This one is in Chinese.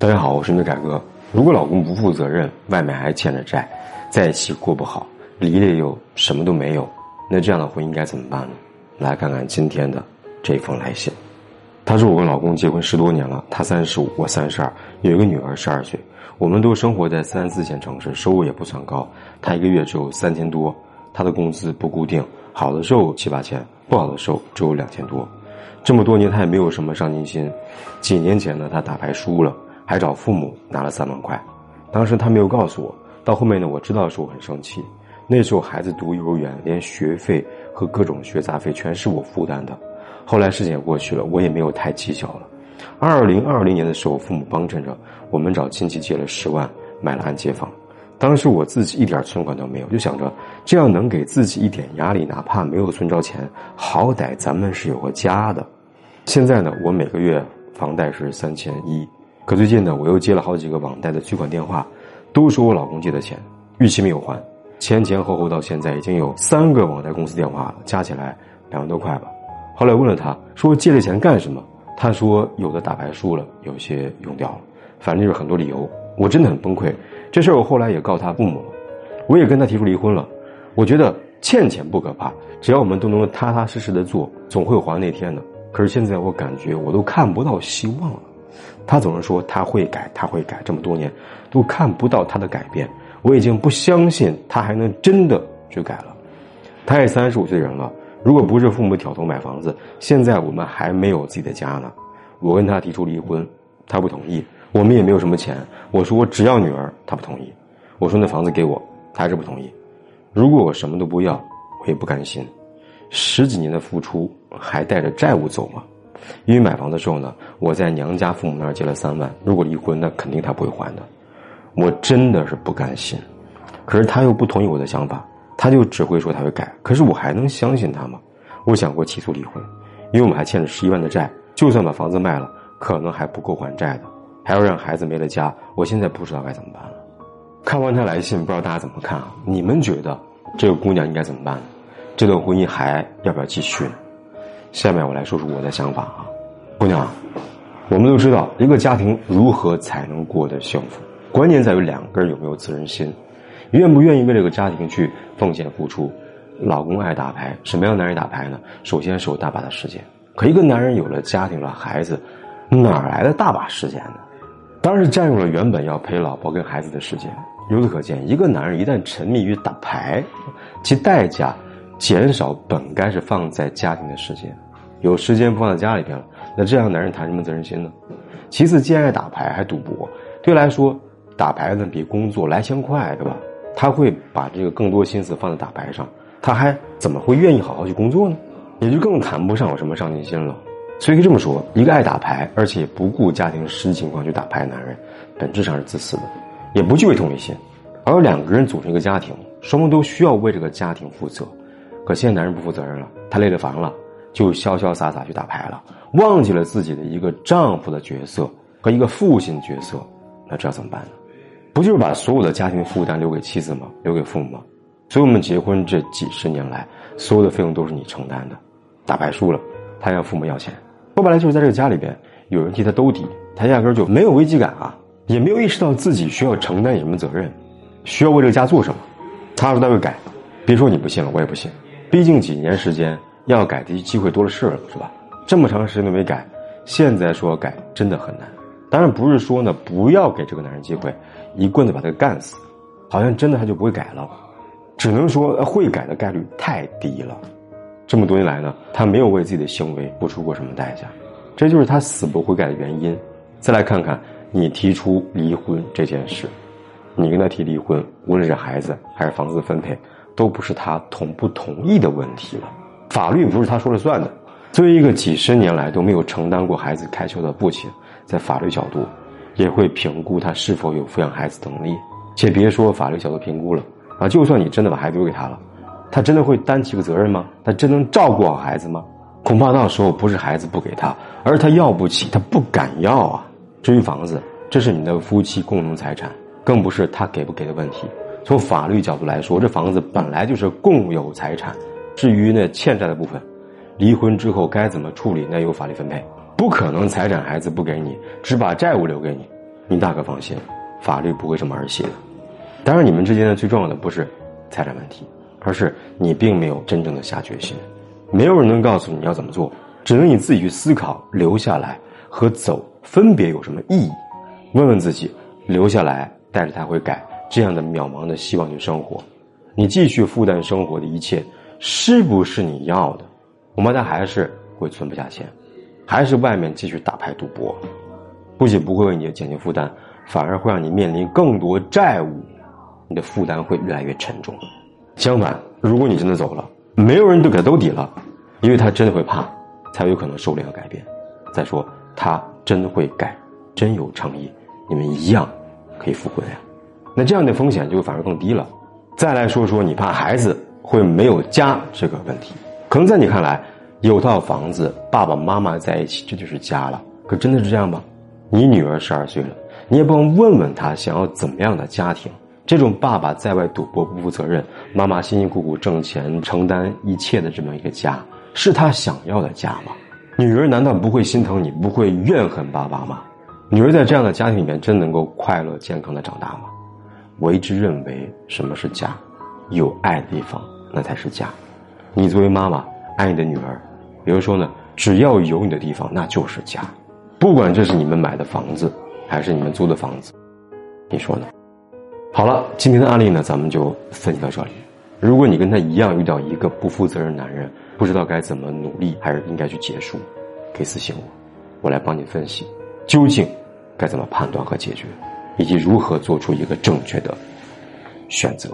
大家好，我是你的改哥。如果老公不负责任，外面还欠着债，在一起过不好，离了又什么都没有，那这样的婚姻该怎么办呢？来看看今天的这封来信。他说：“我跟老公结婚十多年了，他三十五，我三十二，有一个女儿十二岁。我们都生活在三四线城市，收入也不算高。他一个月只有三千多，他的工资不固定，好的时候七八千，不好的时候只有两千多。这么多年他也没有什么上进心。几年前呢，他打牌输了。”还找父母拿了三万块，当时他没有告诉我。到后面呢，我知道的时候很生气。那时候孩子读幼儿园，连学费和各种学杂费全是我负担的。后来事情也过去了，我也没有太计较了。二零二零年的时候，父母帮衬着我们找亲戚借了十万买了按揭房。当时我自己一点存款都没有，就想着这样能给自己一点压力，哪怕没有存着钱，好歹咱们是有个家的。现在呢，我每个月房贷是三千一。可最近呢，我又接了好几个网贷的取款电话，都说我老公借的钱逾期没有还，前前后后到现在已经有三个网贷公司电话了，加起来两万多块吧。后来问了他，说借这钱干什么？他说有的打牌输了，有些用掉了，反正就是很多理由。我真的很崩溃。这事儿我后来也告他父母了，我也跟他提出离婚了。我觉得欠钱不可怕，只要我们都能踏踏实实的做，总会还那天的。可是现在我感觉我都看不到希望了。他总是说他会改，他会改，这么多年都看不到他的改变，我已经不相信他还能真的去改了。他也三十五岁的人了，如果不是父母挑头买房子，现在我们还没有自己的家呢。我跟他提出离婚，他不同意。我们也没有什么钱，我说我只要女儿，他不同意。我说那房子给我，他还是不同意。如果我什么都不要，我也不甘心。十几年的付出还带着债务走吗？因为买房的时候呢，我在娘家父母那儿借了三万，如果离婚，那肯定他不会还的。我真的是不甘心，可是他又不同意我的想法，他就只会说他会改。可是我还能相信他吗？我想过起诉离婚，因为我们还欠着十一万的债，就算把房子卖了，可能还不够还债的，还要让孩子没了家。我现在不知道该怎么办了。看完他来信，不知道大家怎么看啊？你们觉得这个姑娘应该怎么办？这段婚姻还要不要继续呢？下面我来说说我的想法啊，姑娘，我们都知道一个家庭如何才能过得幸福，关键在于两个人有没有责任心，愿不愿意为这个家庭去奉献付出。老公爱打牌，什么样男人打牌呢？首先是有大把的时间，可一个男人有了家庭了孩子，哪来的大把时间呢？当然是占用了原本要陪老婆跟孩子的时间。由此可见，一个男人一旦沉迷于打牌，其代价。减少本该是放在家庭的时间，有时间不放在家里边了，那这样男人谈什么责任心呢？其次，既爱打牌还赌博，对来说，打牌呢比工作来钱快，对吧？他会把这个更多心思放在打牌上，他还怎么会愿意好好去工作呢？也就更谈不上有什么上进心了。所以可以这么说，一个爱打牌而且不顾家庭实际情况去打牌的男人，本质上是自私的，也不具备同理心。而两个人组成一个家庭，双方都需要为这个家庭负责。可现在男人不负责任了，他累了烦了，就潇潇洒洒去打牌了，忘记了自己的一个丈夫的角色和一个父亲角色，那这要怎么办呢？不就是把所有的家庭负担留给妻子吗？留给父母吗？所以我们结婚这几十年来，所有的费用都是你承担的。打牌输了，他向父母要钱，说白了就是在这个家里边有人替他兜底，他压根就没有危机感啊，也没有意识到自己需要承担什么责任，需要为这个家做什么。他说他会改，别说你不信了，我也不信。毕竟几年时间要改的机会多了是了，是吧？这么长时间都没改，现在说改真的很难。当然不是说呢不要给这个男人机会，一棍子把他干死，好像真的他就不会改了。只能说会改的概率太低了。这么多年来呢，他没有为自己的行为付出过什么代价，这就是他死不悔改的原因。再来看看你提出离婚这件事，你跟他提离婚，无论是孩子还是房子分配。都不是他同不同意的问题了，法律不是他说了算的。作为一个几十年来都没有承担过孩子开销的父亲，在法律角度，也会评估他是否有抚养孩子的能力。且别说法律角度评估了啊，就算你真的把孩子留给他了，他真的会担起个责任吗？他真能照顾好孩子吗？恐怕到时候不是孩子不给他，而是他要不起，他不敢要啊。至于房子，这是你的夫妻共同财产，更不是他给不给的问题。从法律角度来说，这房子本来就是共有财产。至于那欠债的部分，离婚之后该怎么处理，那由法律分配。不可能财产孩子不给你，只把债务留给你。你大可放心，法律不会这么儿戏的。当然，你们之间的最重要的不是财产问题，而是你并没有真正的下决心。没有人能告诉你要怎么做，只能你自己去思考。留下来和走分别有什么意义？问问自己，留下来带着他会改这样的渺茫的希望去生活，你继续负担生活的一切，是不是你要的？恐怕他还是会存不下钱，还是外面继续打牌赌博，不仅不会为你减轻负担，反而会让你面临更多债务，你的负担会越来越沉重。相反，如果你真的走了，没有人都给他兜底了，因为他真的会怕，才有可能收敛和改变。再说，他真会改，真有诚意，你们一样可以复婚呀。那这样的风险就反而更低了。再来说说你怕孩子会没有家这个问题，可能在你看来，有套房子，爸爸妈妈在一起，这就是家了。可真的是这样吗？你女儿十二岁了，你也不妨问问她想要怎么样的家庭。这种爸爸在外赌博不负责任，妈妈辛辛苦苦挣钱承担一切的这么一个家，是他想要的家吗？女儿难道不会心疼你，不会怨恨爸爸吗？女儿在这样的家庭里面真能够快乐健康的长大吗？我一直认为什么是家，有爱的地方那才是家。你作为妈妈爱你的女儿，比如说呢，只要有你的地方那就是家，不管这是你们买的房子还是你们租的房子，你说呢？好了，今天的案例呢，咱们就分析到这里。如果你跟他一样遇到一个不负责任男人，不知道该怎么努力，还是应该去结束，可以私信我，我来帮你分析，究竟该怎么判断和解决，以及如何做出一个正确的选择。